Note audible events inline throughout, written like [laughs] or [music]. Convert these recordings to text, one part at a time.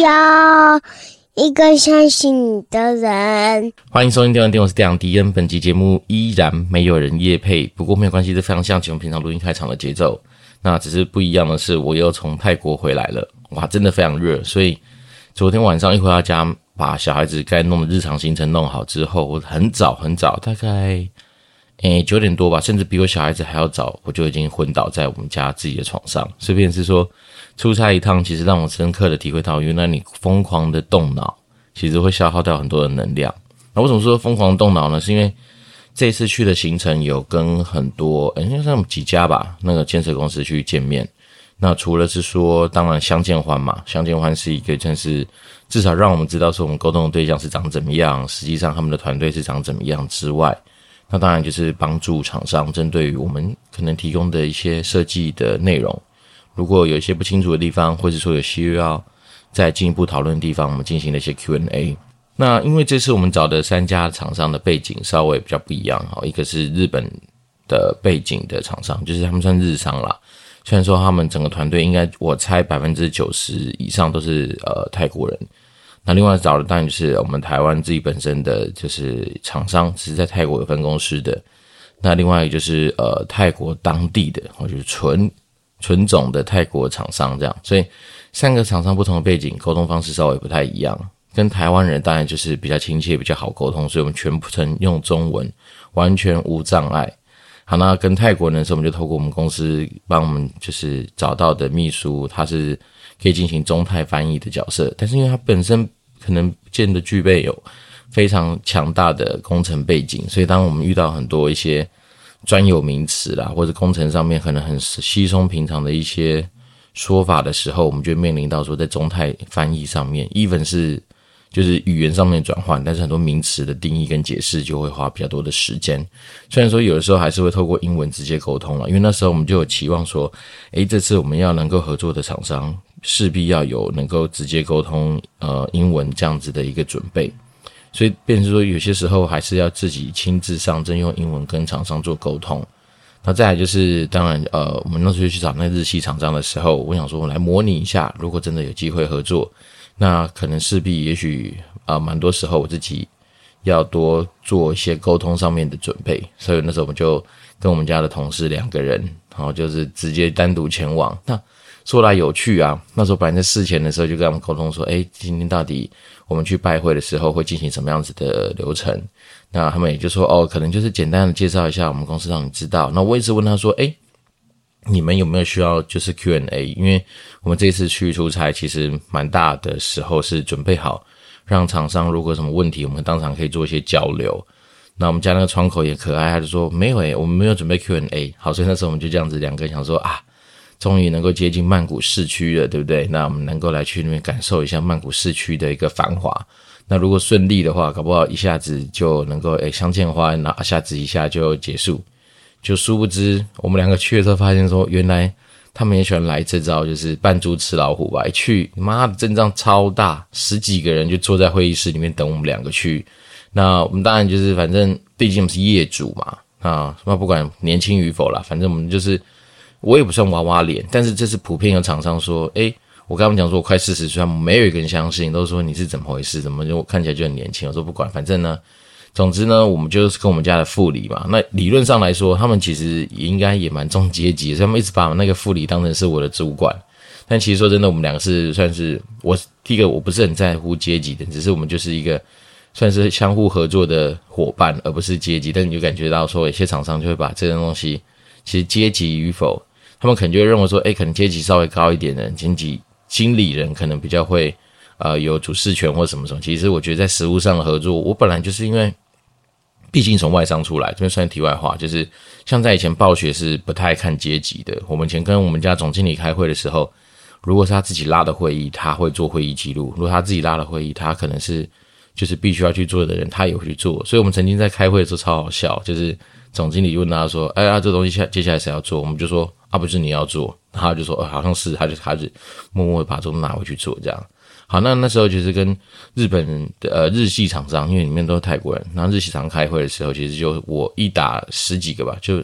要一个相信你的人。欢迎收听《电玩店》，我是电玩迪恩。本集节目依然没有人夜配，不过没有关系，这非常像我们平常录音开场的节奏。那只是不一样的是，我又从泰国回来了，哇，真的非常热。所以昨天晚上一回到家，把小孩子该弄的日常行程弄好之后，我很早很早，大概。诶，九点多吧，甚至比我小孩子还要早，我就已经昏倒在我们家自己的床上。顺便是说，出差一趟，其实让我深刻的体会到，原来你疯狂的动脑，其实会消耗掉很多的能量。那为什么说疯狂动脑呢？是因为这次去的行程有跟很多，诶像几家吧，那个建设公司去见面。那除了是说，当然相见欢嘛，相见欢是一个，真是至少让我们知道说我们沟通的对象是长怎么样，实际上他们的团队是长怎么样之外。那当然就是帮助厂商针对于我们可能提供的一些设计的内容，如果有一些不清楚的地方，或者说有需要再进一步讨论的地方，我们进行了一些 Q&A。那因为这次我们找的三家厂商的背景稍微比较不一样哈，一个是日本的背景的厂商，就是他们算日商啦。虽然说他们整个团队应该我猜百分之九十以上都是呃泰国人。那另外找的当然就是我们台湾自己本身的就是厂商，只是在泰国有分公司的。那另外一个就是呃泰国当地的，或者是纯纯种的泰国厂商这样。所以三个厂商不同的背景，沟通方式稍微不太一样。跟台湾人当然就是比较亲切，比较好沟通，所以我们全程用中文，完全无障碍。好，那跟泰国人的时候，我们就透过我们公司帮我们就是找到的秘书，他是可以进行中泰翻译的角色，但是因为他本身。可能不见得具备有非常强大的工程背景，所以当我们遇到很多一些专有名词啦，或者工程上面可能很稀松平常的一些说法的时候，我们就面临到说，在中泰翻译上面，even 是就是语言上面转换，但是很多名词的定义跟解释就会花比较多的时间。虽然说有的时候还是会透过英文直接沟通了，因为那时候我们就有期望说，诶，这次我们要能够合作的厂商。势必要有能够直接沟通，呃，英文这样子的一个准备，所以变成说有些时候还是要自己亲自上阵用英文跟厂商做沟通。那再来就是，当然，呃，我们那时候去找那日系厂商的时候，我想说，我来模拟一下，如果真的有机会合作，那可能势必也许啊，蛮多时候我自己要多做一些沟通上面的准备。所以那时候我们就跟我们家的同事两个人，然后就是直接单独前往那。说来有趣啊，那时候本来在事前的时候就跟他们沟通说，哎，今天到底我们去拜会的时候会进行什么样子的流程？那他们也就说，哦，可能就是简单的介绍一下我们公司，让你知道。那我一直问他说，哎，你们有没有需要就是 Q&A？因为我们这次去出差其实蛮大的时候是准备好让厂商如果什么问题，我们当场可以做一些交流。那我们家那个窗口也可爱，他就说没有诶，我们没有准备 Q&A。好，所以那时候我们就这样子两个人想说啊。终于能够接近曼谷市区了，对不对？那我们能够来去那边感受一下曼谷市区的一个繁华。那如果顺利的话，搞不好一下子就能够诶相见欢，那下子一下就结束。就殊不知，我们两个去的时候发现说，原来他们也喜欢来这招，就是扮猪吃老虎吧。一去，妈的阵仗超大，十几个人就坐在会议室里面等我们两个去。那我们当然就是，反正毕竟我们是业主嘛，啊，那不管年轻与否啦，反正我们就是。我也不算娃娃脸，但是这是普遍有厂商说，诶，我跟他们讲说我快四十岁，没有一个人相信，都说你是怎么回事？怎么就看起来就很年轻？我说不管，反正呢，总之呢，我们就是跟我们家的副理嘛。那理论上来说，他们其实应该也蛮重阶级，所以他们一直把那个副理当成是我的主管。但其实说真的，我们两个是算是我第一个，我不是很在乎阶级的，只是我们就是一个算是相互合作的伙伴，而不是阶级。但你就感觉到说，有些厂商就会把这种东西，其实阶级与否。他们可能就会认为说，诶，可能阶级稍微高一点的经济经理人可能比较会，呃，有主事权或什么什么。其实我觉得在实务上的合作，我本来就是因为，毕竟从外商出来，这边算题外话，就是像在以前暴雪是不太看阶级的。我们以前跟我们家总经理开会的时候，如果是他自己拉的会议，他会做会议记录；如果他自己拉的会议，他可能是就是必须要去做的人，他也会去做。所以我们曾经在开会的时候超好笑，就是总经理就问他说：“哎呀，这东西下接下来谁要做？”我们就说。啊，不是你要做，他就说，呃，好像是，他就他就默默地把这拿回去做，这样。好，那那时候其实跟日本的呃日系厂商，因为里面都是泰国人，然后日系厂开会的时候，其实就我一打十几个吧，就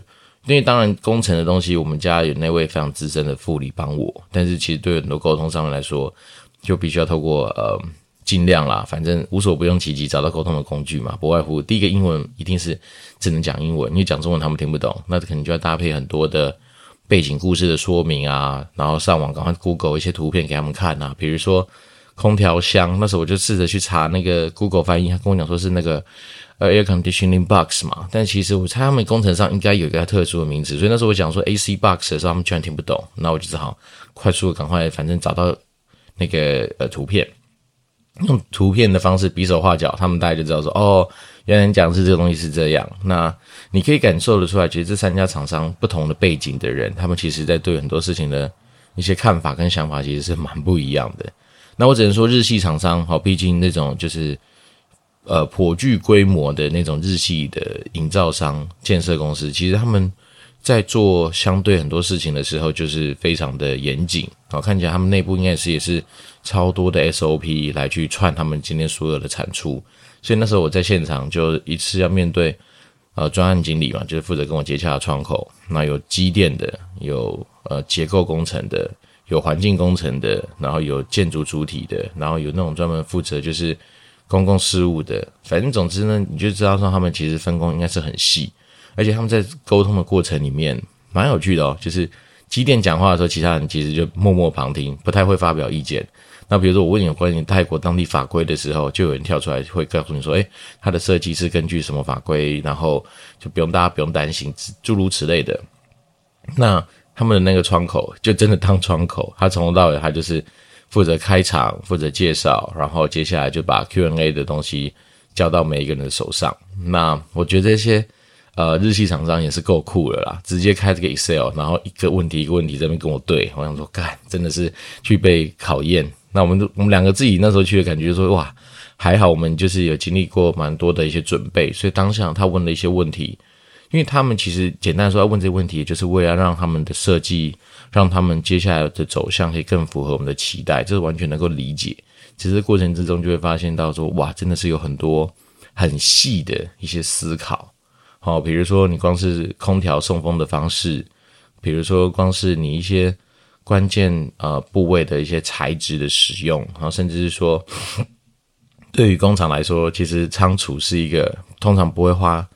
因为当然工程的东西，我们家有那位非常资深的副理帮我，但是其实对很多沟通上面来说，就必须要透过呃尽量啦，反正无所不用其极，找到沟通的工具嘛，不外乎第一个英文一定是只能讲英文，因为讲中文他们听不懂，那可能就要搭配很多的背景故事的说明啊，然后上网赶快 Google 一些图片给他们看啊，比如说空调箱，那时候我就试着去查那个 Google 翻译，他跟我讲说是那个。呃，air conditioning box 嘛，但其实我猜他们工程上应该有一个特殊的名字，所以那时候我讲说 AC box 的时候，他们居然听不懂，那我就只好快速赶快，反正找到那个呃图片，用图片的方式比手画脚，他们大概就知道说，哦，原来讲是这个东西是这样。那你可以感受得出来，其实这三家厂商不同的背景的人，他们其实在对很多事情的一些看法跟想法，其实是蛮不一样的。那我只能说日系厂商，好，毕竟那种就是。呃，颇具规模的那种日系的营造商、建设公司，其实他们在做相对很多事情的时候，就是非常的严谨。好，看起来他们内部应该是也是超多的 SOP 来去串他们今天所有的产出。所以那时候我在现场就一次要面对呃专案经理嘛，就是负责跟我接洽的窗口。那有机电的，有呃结构工程的，有环境工程的，然后有建筑主体的，然后有那种专门负责就是。公共事务的，反正总之呢，你就知道说他们其实分工应该是很细，而且他们在沟通的过程里面蛮有趣的哦。就是机电讲话的时候，其他人其实就默默旁听，不太会发表意见。那比如说我问你有关于泰国当地法规的时候，就有人跳出来会告诉你说：“诶，他的设计是根据什么法规？”然后就不用大家不用担心，诸如此类的。那他们的那个窗口就真的当窗口，他从头到尾他就是。负责开场，负责介绍，然后接下来就把 Q&A 的东西交到每一个人的手上。那我觉得这些呃日系厂商也是够酷了啦，直接开这个 Excel，然后一个问题一个问题在那边跟我对。我想说，干，真的是具备考验。那我们我们两个自己那时候去的感觉就说，哇，还好我们就是有经历过蛮多的一些准备，所以当下他问了一些问题。因为他们其实简单说要问这些问题，就是为了让他们的设计，让他们接下来的走向可以更符合我们的期待，这是完全能够理解。其实过程之中就会发现到说，哇，真的是有很多很细的一些思考。好，比如说你光是空调送风的方式，比如说光是你一些关键呃部位的一些材质的使用，然后甚至是说，[laughs] 对于工厂来说，其实仓储是一个通常不会花。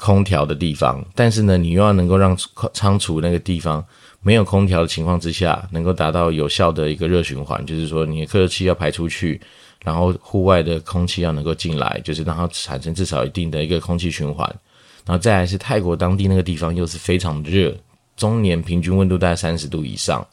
空调的地方，但是呢，你又要能够让仓储那个地方没有空调的情况之下，能够达到有效的一个热循环，就是说你的客热气要排出去，然后户外的空气要能够进来，就是让它产生至少一定的一个空气循环。然后再来是泰国当地那个地方又是非常热，中年平均温度大概三十度以上，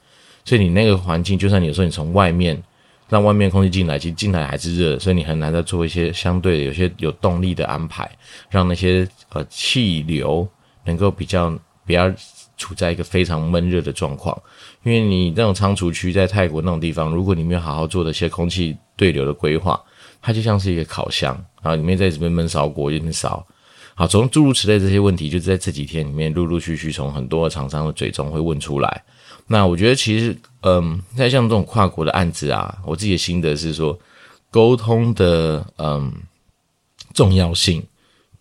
所以你那个环境，就算你有时候你从外面。让外面空气进来，其实进来还是热，所以你很难再做一些相对有些有动力的安排，让那些呃气流能够比较不要处在一个非常闷热的状况。因为你那种仓储区在泰国那种地方，如果你没有好好做的一些空气对流的规划，它就像是一个烤箱，然后里面在这边闷烧锅一边烧。好，从诸如此类这些问题，就是在这几天里面陆陆续续从很多厂商的嘴中会问出来。那我觉得其实，嗯，在像这种跨国的案子啊，我自己的心得是说，沟通的嗯重要性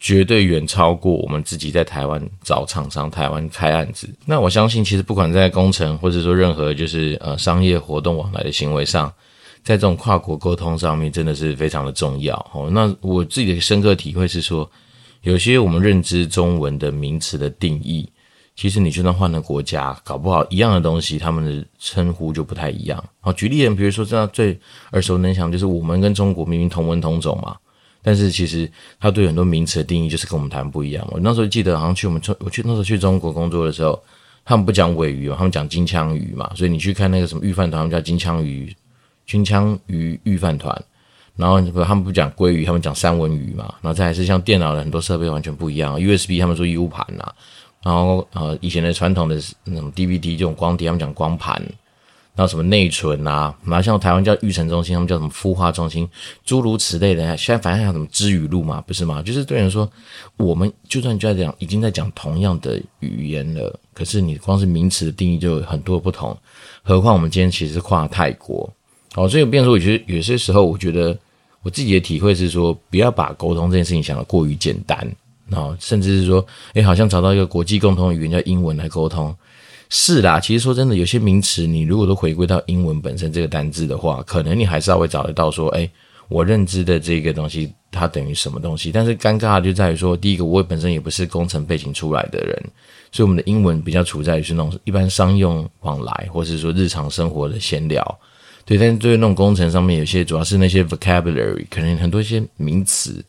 绝对远超过我们自己在台湾找厂商、台湾开案子。那我相信，其实不管在工程或者说任何就是呃商业活动往来的行为上，在这种跨国沟通上面，真的是非常的重要哦。那我自己的深刻体会是说，有些我们认知中文的名词的定义。其实你就算换了国家，搞不好一样的东西，他们的称呼就不太一样。好，举例人，比如说这样最耳熟能详，就是我们跟中国明明同文同种嘛，但是其实他对很多名词的定义就是跟我们台湾不一样。我那时候记得好像去我们中，我去那时候去中国工作的时候，他们不讲尾鱼，他们讲金枪鱼嘛，所以你去看那个什么御饭团，他们叫金枪鱼，金枪鱼御饭团。然后他们不讲鲑鱼，他们讲三文鱼嘛。然后再还是像电脑的很多设备完全不一样，USB 他们说 U 盘呐。然后呃，以前的传统的那种 DVD 这种光碟，他们讲光盘，然后什么内存啊，然后像台湾叫育成中心，他们叫什么孵化中心，诸如此类的。现在反正还有什么知语录嘛，不是吗？就是对人说，我们就算就在讲，已经在讲同样的语言了，可是你光是名词的定义就有很多不同，何况我们今天其实是跨泰国，哦，所以变说，我觉得有些时候，我觉得我自己的体会是说，不要把沟通这件事情想得过于简单。然后甚至是说，哎，好像找到一个国际共同语言叫英文来沟通。是啦，其实说真的，有些名词你如果都回归到英文本身这个单字的话，可能你还是要会找得到说，哎，我认知的这个东西它等于什么东西。但是尴尬就在于说，第一个我本身也不是工程背景出来的人，所以我们的英文比较处在于是那种一般商用往来，或是说日常生活的闲聊。对，但是对于那种工程上面，有些主要是那些 vocabulary，可能很多一些名词，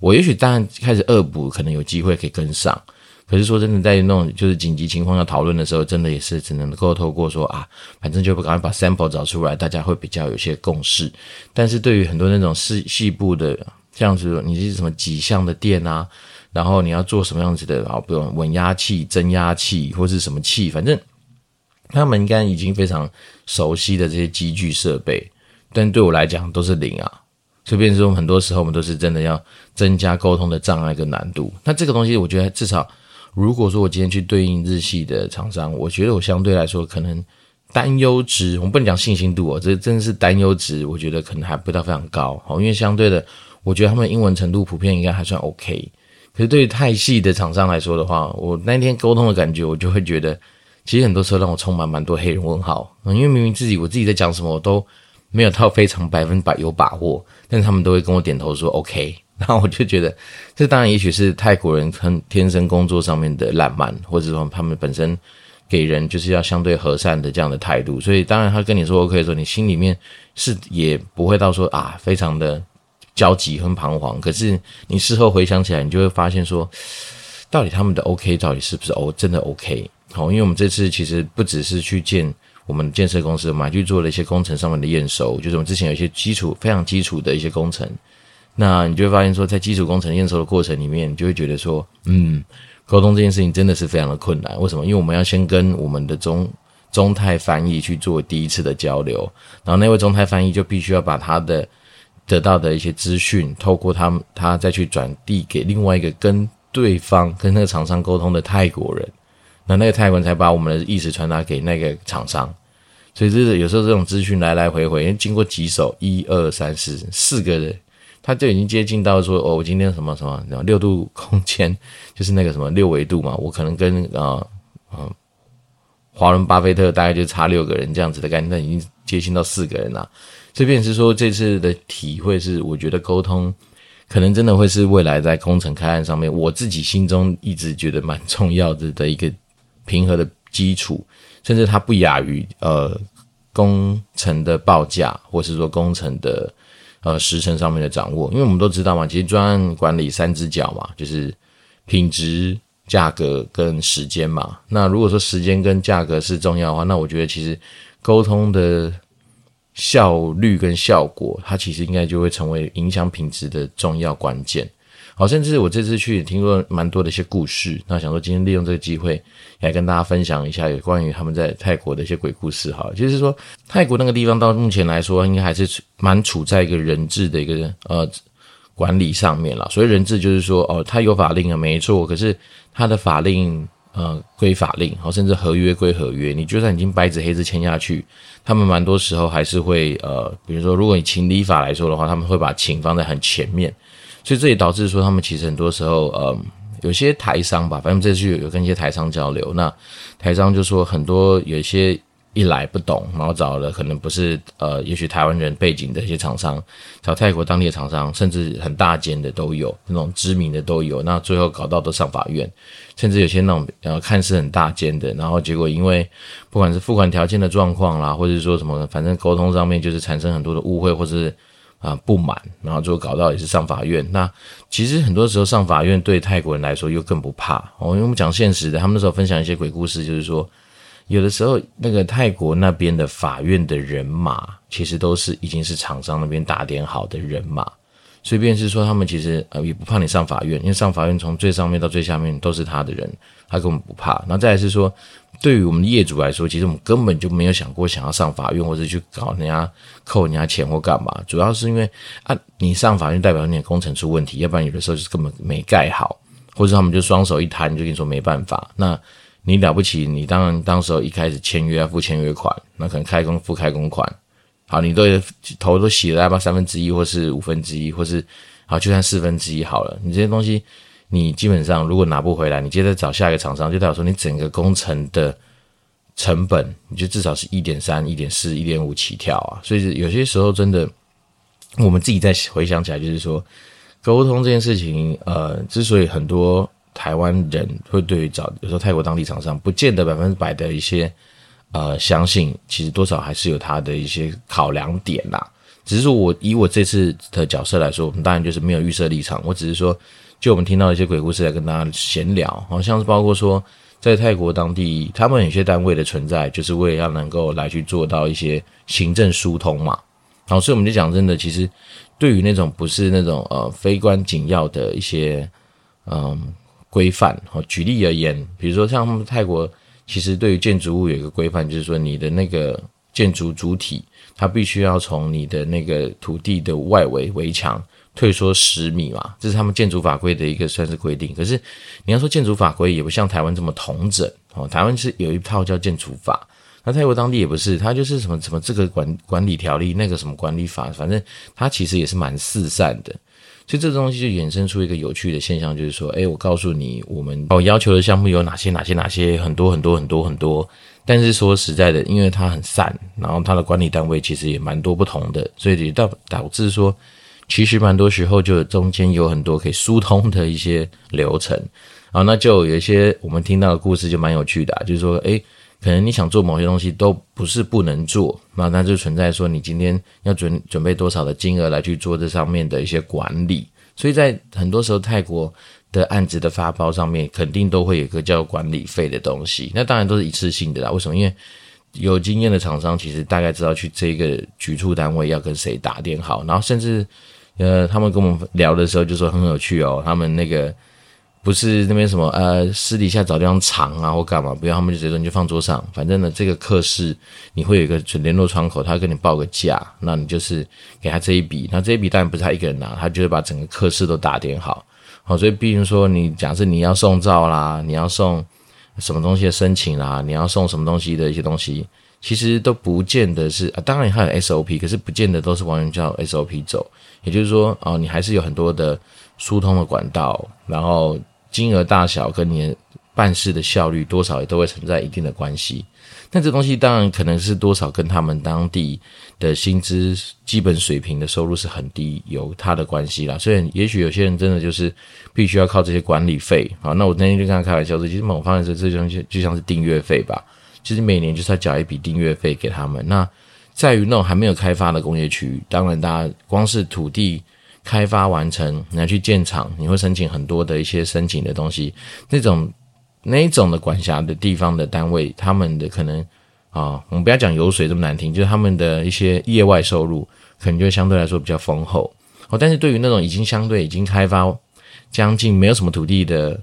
我也许当然开始恶补，可能有机会可以跟上。可是说真的，在那种就是紧急情况要讨论的时候，真的也是只能够透过说啊，反正就赶快把 sample 找出来，大家会比较有些共识。但是对于很多那种细细部的，像是你是什么几项的电啊，然后你要做什么样子的啊，比如稳压器、增压器或是什么器，反正他们应该已经非常熟悉的这些机具设备，但对我来讲都是零啊。所以变成说，很多时候我们都是真的要增加沟通的障碍跟难度。那这个东西，我觉得至少。如果说我今天去对应日系的厂商，我觉得我相对来说可能担忧值，我们不能讲信心度哦，这真的是担忧值，我觉得可能还不到非常高，好，因为相对的，我觉得他们英文程度普遍应该还算 OK。可是对于泰系的厂商来说的话，我那天沟通的感觉，我就会觉得，其实很多时候让我充满蛮多黑人问号，因为明明自己我自己在讲什么，我都没有到非常 [laughs] 百分百有把握，但他们都会跟我点头说 OK。[laughs] 然后我就觉得，这当然也许是泰国人很天生工作上面的烂漫，或者说他们本身给人就是要相对和善的这样的态度，所以当然他跟你说 OK 的时候，你心里面是也不会到说啊非常的焦急和彷徨。可是你事后回想起来，你就会发现说，到底他们的 OK 到底是不是 O 真的 OK？好，因为我们这次其实不只是去见我们建设公司，我们还去做了一些工程上面的验收，就是我们之前有一些基础非常基础的一些工程。那你就会发现说，在基础工程验收的过程里面，你就会觉得说，嗯，沟通这件事情真的是非常的困难。为什么？因为我们要先跟我们的中中泰翻译去做第一次的交流，然后那位中泰翻译就必须要把他的得到的一些资讯，透过他他再去转递给另外一个跟对方跟那个厂商沟通的泰国人，那那个泰国人才把我们的意思传达给那个厂商。所以这是有时候这种资讯来来回回，因为经过几手，一二三四四个人。他就已经接近到说，哦，我今天什么什么然后六度空间，[laughs] 就是那个什么六维度嘛，我可能跟啊啊华伦巴菲特大概就差六个人这样子的概念，那已经接近到四个人了。这便是说，这次的体会是，我觉得沟通可能真的会是未来在工程开案上面，我自己心中一直觉得蛮重要的的一个平和的基础，甚至它不亚于呃工程的报价，或是说工程的。呃，时程上面的掌握，因为我们都知道嘛，其实专案管理三只脚嘛，就是品质、价格跟时间嘛。那如果说时间跟价格是重要的话，那我觉得其实沟通的效率跟效果，它其实应该就会成为影响品质的重要关键。好，甚至我这次去也听过蛮多的一些故事，那想说今天利用这个机会来跟大家分享一下有关于他们在泰国的一些鬼故事。哈，就是说泰国那个地方到目前来说，应该还是蛮处在一个人质的一个呃管理上面了。所以人质就是说，哦，他有法令啊，没错，可是他的法令呃归法令，好，甚至合约归合约，你就算已经白纸黑字签下去，他们蛮多时候还是会呃，比如说如果以情理法来说的话，他们会把情放在很前面。所以这也导致说，他们其实很多时候，呃，有些台商吧，反正这次有跟一些台商交流，那台商就说很多有些一来不懂，然后找了可能不是呃，也许台湾人背景的一些厂商，找泰国当地的厂商，甚至很大间的都有，那种知名的都有，那最后搞到都上法院，甚至有些那种呃看似很大间的，然后结果因为不管是付款条件的状况啦，或者说什么，反正沟通上面就是产生很多的误会，或是。啊，不满，然后最后搞到也是上法院。那其实很多时候上法院对泰国人来说又更不怕哦，因为我们讲现实的，他们那时候分享一些鬼故事，就是说有的时候那个泰国那边的法院的人马，其实都是已经是厂商那边打点好的人马。所以便是说，他们其实呃也不怕你上法院，因为上法院从最上面到最下面都是他的人，他根本不怕。然后再来是说，对于我们业主来说，其实我们根本就没有想过想要上法院或者去搞人家扣人家钱或干嘛。主要是因为啊，你上法院代表你的工程出问题，要不然有的时候就是根本没盖好，或者他们就双手一摊就跟你说没办法。那你了不起，你当然当时候一开始签约要付签约款，那可能开工付开工款。好，你都头都洗了，要不三分之一，或是五分之一，或是好，就算四分之一好了。你这些东西你基本上如果拿不回来，你接着找下一个厂商，就代表说你整个工程的成本，你就至少是一点三、一点四、一点五起跳啊。所以有些时候真的，我们自己在回想起来，就是说沟通这件事情，呃，之所以很多台湾人会对于找有时候泰国当地厂商，不见得百分之百的一些呃相信，其实多少还是有他的一些考量点啦。只是说我以我这次的角色来说，我们当然就是没有预设立场。我只是说，就我们听到一些鬼故事来跟大家闲聊，好像是包括说，在泰国当地，他们有些单位的存在，就是为了要能够来去做到一些行政疏通嘛。好，所以我们就讲真的，其实对于那种不是那种呃非关紧要的一些嗯规范，好，举例而言，比如说像泰国，其实对于建筑物有一个规范，就是说你的那个建筑主体。它必须要从你的那个土地的外围围墙退缩十米嘛，这是他们建筑法规的一个算是规定。可是你要说建筑法规也不像台湾这么统整哦，台湾是有一套叫建筑法，那泰国当地也不是，它就是什么什么这个管管理条例，那个什么管理法，反正它其实也是蛮四散的。所以这个东西就衍生出一个有趣的现象，就是说，诶，我告诉你，我们哦要求的项目有哪些，哪些，哪些，很多很多很多很多。但是说实在的，因为它很散，然后它的管理单位其实也蛮多不同的，所以导导致说，其实蛮多时候就中间有很多可以疏通的一些流程，然后那就有一些我们听到的故事就蛮有趣的啊，就是说，诶，可能你想做某些东西都不是不能做，那那就存在说你今天要准准备多少的金额来去做这上面的一些管理，所以在很多时候泰国。的案子的发包上面肯定都会有一个叫管理费的东西，那当然都是一次性的啦。为什么？因为有经验的厂商其实大概知道去这个局处单位要跟谁打点好，然后甚至呃，他们跟我们聊的时候就说很有趣哦，他们那个不是那边什么呃私底下找地方藏啊或干嘛，不要他们就直接说你就放桌上，反正呢这个课室你会有一个联络窗口，他跟你报个价，那你就是给他这一笔，那这一笔当然不是他一个人拿，他就会把整个课室都打点好。好，所以比如说你假设你要送照啦，你要送什么东西的申请啦，你要送什么东西的一些东西，其实都不见得是啊，当然还有 SOP，可是不见得都是完全照 SOP 走。也就是说，哦，你还是有很多的疏通的管道，然后金额大小跟你办事的效率多少也都会存在一定的关系。那这东西当然可能是多少跟他们当地的薪资基本水平的收入是很低，有它的关系啦。所以也许有些人真的就是必须要靠这些管理费。好，那我那天就跟他开玩笑说，其实某方面说这东西就像是订阅费吧，其实每年就是要缴一笔订阅费给他们。那在于那种还没有开发的工业区，当然大家光是土地开发完成，你要去建厂，你会申请很多的一些申请的东西，那种。那一种的管辖的地方的单位，他们的可能啊，我们不要讲油水这么难听，就是他们的一些业外收入，可能就相对来说比较丰厚哦。但是对于那种已经相对已经开发将近没有什么土地的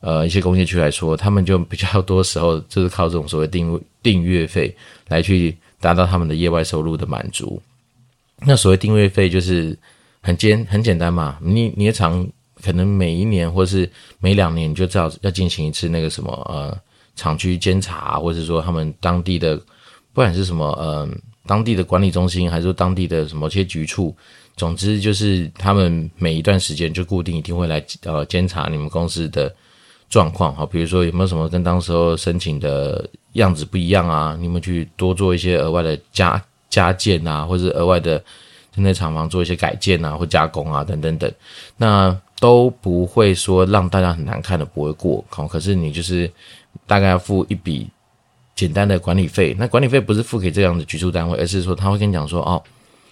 呃一些工业区来说，他们就比较多时候就是靠这种所谓订订阅费来去达到他们的业外收入的满足。那所谓订阅费就是很简很简单嘛，你你也常。可能每一年或是每两年，你就知道要进行一次那个什么呃厂区监察，或者是说他们当地的不管是什么呃当地的管理中心，还是说当地的什么些局处，总之就是他们每一段时间就固定一定会来呃监察你们公司的状况哈，比如说有没有什么跟当时候申请的样子不一样啊，你们去多做一些额外的加加建啊，或者是额外的针对厂房做一些改建啊或加工啊等等等，那。都不会说让大家很难看的不会过，可是你就是大概要付一笔简单的管理费。那管理费不是付给这样的居住单位，而是说他会跟你讲说，哦，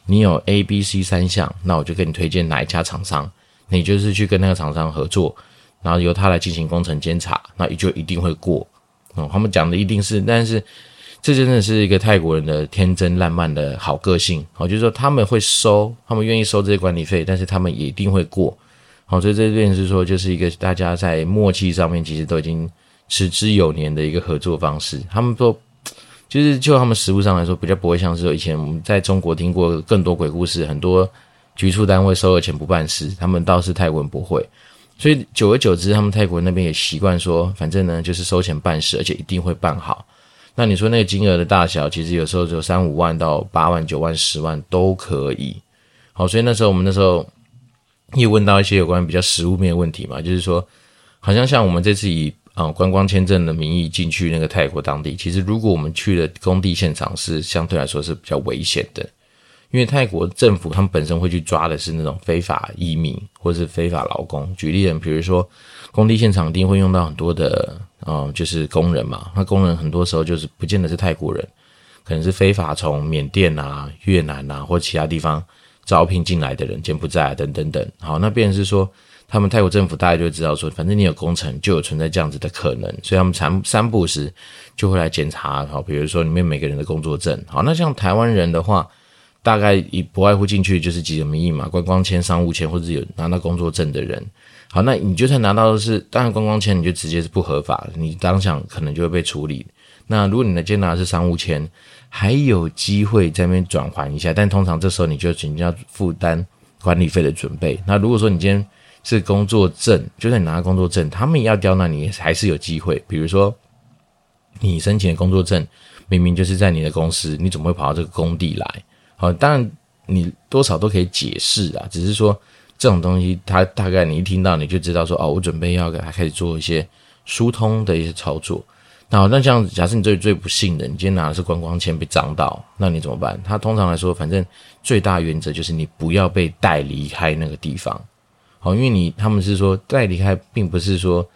你有 A、B、C 三项，那我就给你推荐哪一家厂商，你就是去跟那个厂商合作，然后由他来进行工程监察，那也就一定会过。哦，他们讲的一定是，但是这真的是一个泰国人的天真烂漫的好个性。好，就是说他们会收，他们愿意收这些管理费，但是他们也一定会过。好，所以这边是说，就是一个大家在默契上面，其实都已经持之有年的一个合作方式。他们说，就是就他们实务上来说，比较不会像是以前我们在中国听过更多鬼故事，很多局处单位收了钱不办事，他们倒是泰国人不会。所以久而久之，他们泰国那边也习惯说，反正呢就是收钱办事，而且一定会办好。那你说那个金额的大小，其实有时候只有三五万到八万、九万、十万都可以。好，所以那时候我们那时候。也问到一些有关比较实物面的问题嘛，就是说，好像像我们这次以啊、观光签证的名义进去那个泰国当地，其实如果我们去了工地现场，是相对来说是比较危险的，因为泰国政府他们本身会去抓的是那种非法移民或是非法劳工。举例人，比如说工地现场一定会用到很多的、呃，就是工人嘛，那工人很多时候就是不见得是泰国人，可能是非法从缅甸啊、越南啊或其他地方。招聘进来的人，柬埔寨啊，等等等，好，那变成是说，他们泰国政府大概就知道说，反正你有工程，就有存在这样子的可能，所以他们三三不时就会来检查，好，比如说里面每个人的工作证，好，那像台湾人的话，大概一不外乎进去就是几种名义嘛，观光签、商务签，或者有拿到工作证的人，好，那你就算拿到的是，当然观光签你就直接是不合法，你当场可能就会被处理。那如果你的今天拿的是商务签，还有机会在那边转换一下，但通常这时候你就肯定要负担管理费的准备。那如果说你今天是工作证，就算你拿了工作证，他们也要刁难你，还是有机会。比如说你申请的工作证明明就是在你的公司，你怎么会跑到这个工地来？好，当然你多少都可以解释啊，只是说这种东西，它大概你一听到你就知道说哦，我准备要给他开始做一些疏通的一些操作。那好，那这样子，假设你最最不幸的，你今天拿的是观光签被脏到，那你怎么办？他通常来说，反正最大原则就是你不要被带离开那个地方。好，因为你他们是说带离开，并不是说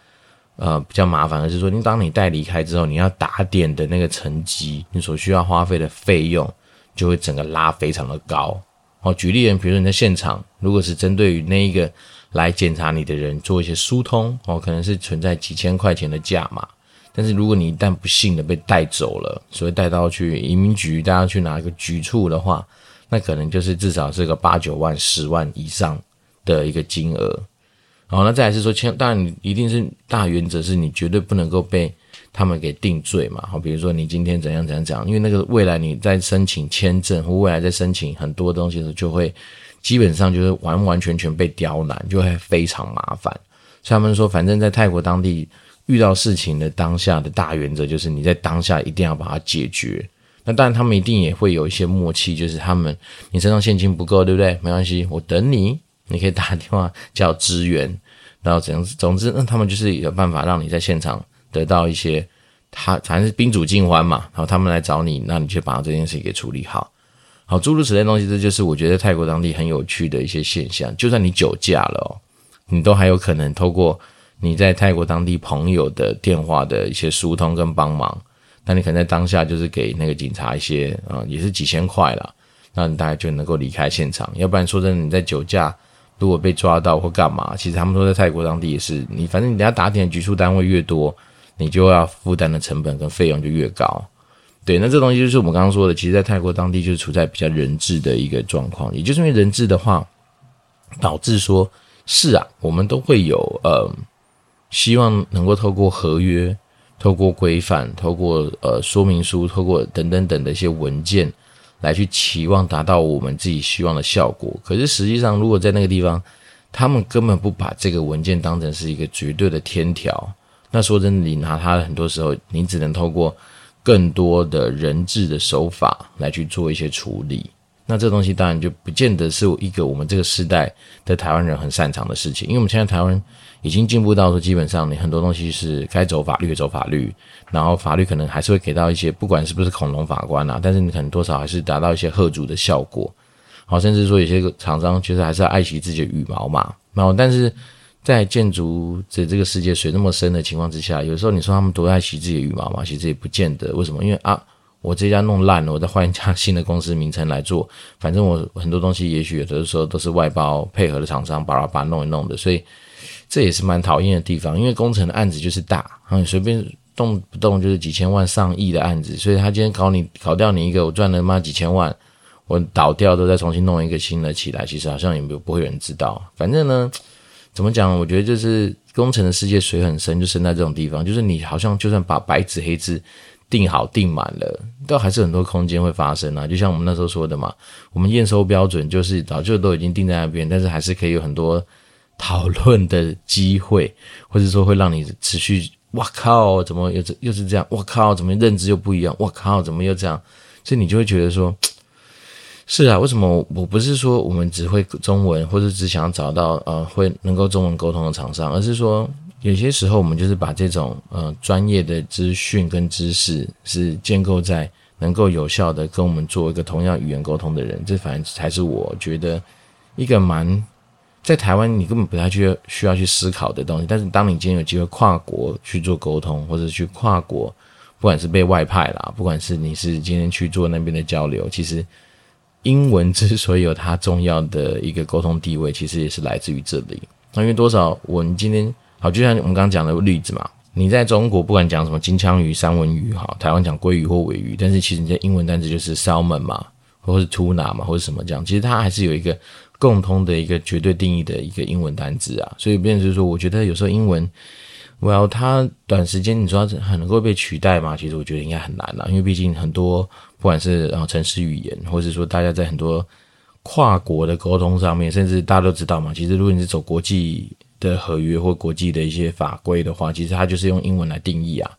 呃比较麻烦，而是说你当你带离开之后，你要打点的那个成绩，你所需要花费的费用就会整个拉非常的高。哦，举例人，比如说你在现场，如果是针对于那一个来检查你的人做一些疏通，哦，可能是存在几千块钱的价码。但是如果你一旦不幸的被带走了，所以带到去移民局，大家去拿一个局处的话，那可能就是至少是个八九万、十万以上的一个金额。好，那再来是说，签当然你一定是大原则是你绝对不能够被他们给定罪嘛。好，比如说你今天怎样怎样讲，因为那个未来你在申请签证或未来在申请很多东西的时候，就会基本上就是完完全全被刁难，就会非常麻烦。所以他们说，反正在泰国当地。遇到事情的当下的大原则就是你在当下一定要把它解决。那当然他们一定也会有一些默契，就是他们你身上现金不够，对不对？没关系，我等你，你可以打电话叫支援，然后怎样？总之，那他们就是有办法让你在现场得到一些，他反正是宾主尽欢嘛。然后他们来找你，那你就把这件事给处理好。好，诸如此类东西，这就是我觉得泰国当地很有趣的一些现象。就算你酒驾了，你都还有可能透过。你在泰国当地朋友的电话的一些疏通跟帮忙，那你可能在当下就是给那个警察一些啊、嗯，也是几千块了，那你大概就能够离开现场。要不然说真的，你在酒驾如果被抓到或干嘛，其实他们说在泰国当地也是，你反正你等下打点的局处单位越多，你就要负担的成本跟费用就越高。对，那这东西就是我们刚刚说的，其实，在泰国当地就是处在比较人治的一个状况，也就是因为人治的话，导致说是啊，我们都会有呃。希望能够透过合约、透过规范、透过呃说明书、透过等等等的一些文件，来去期望达到我们自己希望的效果。可是实际上，如果在那个地方，他们根本不把这个文件当成是一个绝对的天条，那说真的，你拿它很多时候，你只能透过更多的人质的手法来去做一些处理。那这东西当然就不见得是一个我们这个时代的台湾人很擅长的事情，因为我们现在台湾。已经进步到说，基本上你很多东西是该走法律走法律，然后法律可能还是会给到一些，不管是不是恐龙法官啊，但是你可能多少还是达到一些吓阻的效果。好，甚至说有些厂商其实还是要爱惜自己的羽毛嘛。然后，但是在建筑的这个世界水那么深的情况之下，有时候你说他们多爱惜自己的羽毛嘛，其实也不见得。为什么？因为啊，我这家弄烂了，我再换一家新的公司名称来做，反正我很多东西也许有的时候都是外包配合的厂商，巴拉巴拉弄一弄的，所以。这也是蛮讨厌的地方，因为工程的案子就是大，你随便动不动就是几千万、上亿的案子，所以他今天搞你搞掉你一个，我赚了妈几千万，我倒掉都再重新弄一个新的起来，其实好像也没有不会有人知道。反正呢，怎么讲？我觉得就是工程的世界水很深，就深在这种地方，就是你好像就算把白纸黑字定好定满了，都还是很多空间会发生啊。就像我们那时候说的嘛，我们验收标准就是早就都已经定在那边，但是还是可以有很多。讨论的机会，[laughs] 或者说会让你持续，哇靠，怎么又这又是这样？哇靠，怎么认知又不一样？哇靠，怎么又这样？所以你就会觉得说，[tsk] 是啊，为什么我不是说我们只会中文，或者只想找到呃会能够中文沟通的厂商，而是说有些时候我们就是把这种呃专业的资讯跟知识是建构在能够有效的跟我们做一个同样语言沟通的人，这反而才是我觉得一个蛮在台湾你根本不太去需要去思考的东西。但是当你今天有机会跨国去做沟通，或者去跨国，不管是被外派啦，不管是你是今天去做那边的交流，其实。英文之所以有它重要的一个沟通地位，其实也是来自于这里。那因为多少，我们今天好，就像我们刚刚讲的例子嘛，你在中国不管讲什么金枪鱼、三文鱼，哈，台湾讲鲑鱼或尾鱼，但是其实你在英文单词就是 salmon 嘛，或是 tuna 嘛，或者什么这样，其实它还是有一个共通的一个绝对定义的一个英文单词啊。所以，变成说，我觉得有时候英文，well，它短时间你说它很能够被取代嘛？其实我觉得应该很难了，因为毕竟很多。不管是然后程式语言，或者说大家在很多跨国的沟通上面，甚至大家都知道嘛，其实如果你是走国际的合约或国际的一些法规的话，其实它就是用英文来定义啊。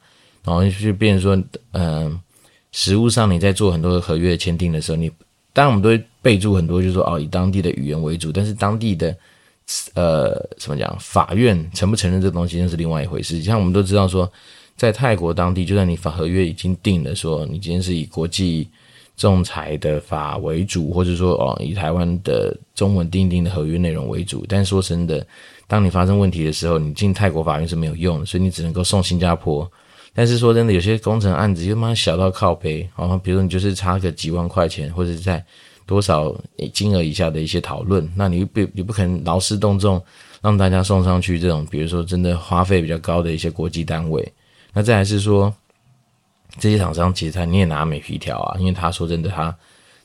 然后就变成说，嗯、实务上你在做很多的合约签订的时候，你当然我们都会备注很多，就是说哦，以当地的语言为主，但是当地的呃，怎么讲，法院承不承认这东西，那是另外一回事。像我们都知道说。在泰国当地，就算你法合约已经定了，说你今天是以国际仲裁的法为主，或者说哦以台湾的中文订定的合约内容为主，但说真的，当你发生问题的时候，你进泰国法院是没有用的，所以你只能够送新加坡。但是说真的，有些工程案子又妈小到靠背，然后比如说你就是差个几万块钱，或者在多少金额以下的一些讨论，那你不你不可能劳师动众让大家送上去这种，比如说真的花费比较高的一些国际单位。那再来是说，这些厂商其实他你也拿美皮条啊，因为他说真的，他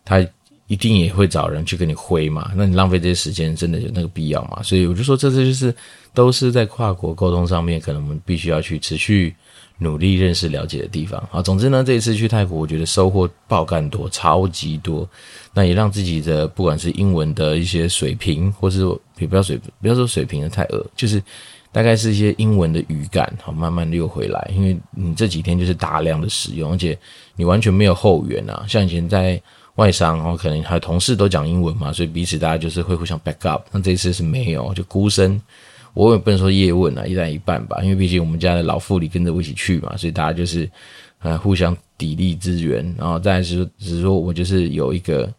他一定也会找人去跟你挥嘛，那你浪费这些时间，真的有那个必要吗？所以我就说，这次就是都是在跨国沟通上面，可能我们必须要去持续努力认识了解的地方。啊，总之呢，这一次去泰国，我觉得收获爆干多，超级多。那也让自己的不管是英文的一些水平，或是也不要水不要说水平的太恶，就是。大概是一些英文的语感，好，慢慢溜回来。因为你这几天就是大量的使用，而且你完全没有后援啊。像以前在外商，哦，可能还有同事都讲英文嘛，所以彼此大家就是会互相 back up。那这一次是没有，就孤身，我也不能说叶问啊，一人一半吧。因为毕竟我们家的老妇女跟着我一起去嘛，所以大家就是呃互相砥砺支援。然后再是，只是说我就是有一个。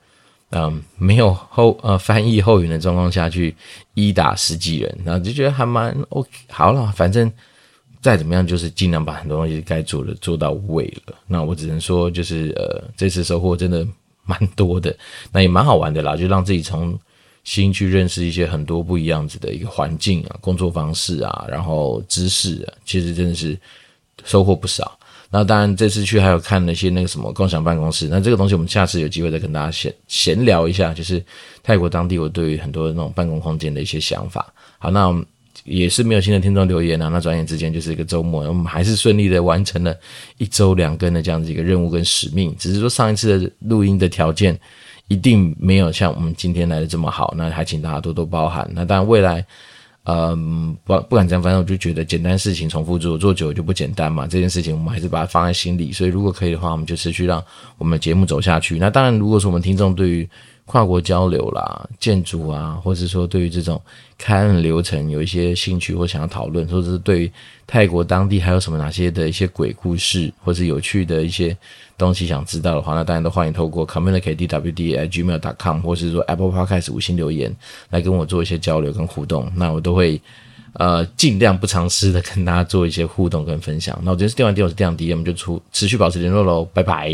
嗯，没有后呃翻译后援的状况下去一打十几人，然后就觉得还蛮 OK。好了，反正再怎么样，就是尽量把很多东西该做的做到位了。那我只能说，就是呃这次收获真的蛮多的，那也蛮好玩的啦，就让自己从新去认识一些很多不一样子的一个环境啊、工作方式啊，然后知识啊，其实真的是收获不少。那当然，这次去还有看了一些那个什么共享办公室。那这个东西我们下次有机会再跟大家闲闲聊一下，就是泰国当地我对于很多那种办公空间的一些想法。好，那我们也是没有新的听众留言啊。那转眼之间就是一个周末，我们还是顺利的完成了一周两更的这样子一个任务跟使命。只是说上一次的录音的条件一定没有像我们今天来的这么好，那还请大家多多包涵。那当然未来。嗯，不不敢这样，反正我就觉得简单事情重复做，做久了就不简单嘛。这件事情我们还是把它放在心里，所以如果可以的话，我们就持续让我们的节目走下去。那当然，如果说我们听众对于跨国交流啦、建筑啊，或是说对于这种开案流程有一些兴趣或想要讨论，或者是对于泰国当地还有什么哪些的一些鬼故事，或是有趣的一些。东西想知道的话，那当然都欢迎透过 communicatedwd@gmail.com，或是说 Apple Podcast 五星留言来跟我做一些交流跟互动。那我都会呃尽量不藏私的跟大家做一些互动跟分享。那我今天是电玩店，我是电玩 D，我们就出持续保持联络喽，拜拜。